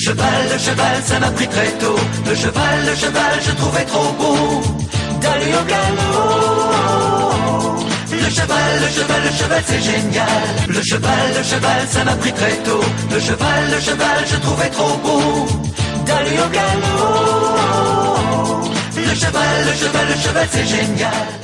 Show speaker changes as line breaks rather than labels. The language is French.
cheval, le cheval, ça m'a pris très tôt. Le cheval, le cheval, je trouvais trop beau d'aller au galop. Le cheval, le cheval, le cheval, c'est génial. Le cheval, le cheval, ça m'a pris très tôt. Le cheval, le cheval, je trouvais trop beau d'aller au galop. Le cheval, le cheval, le cheval, c'est génial.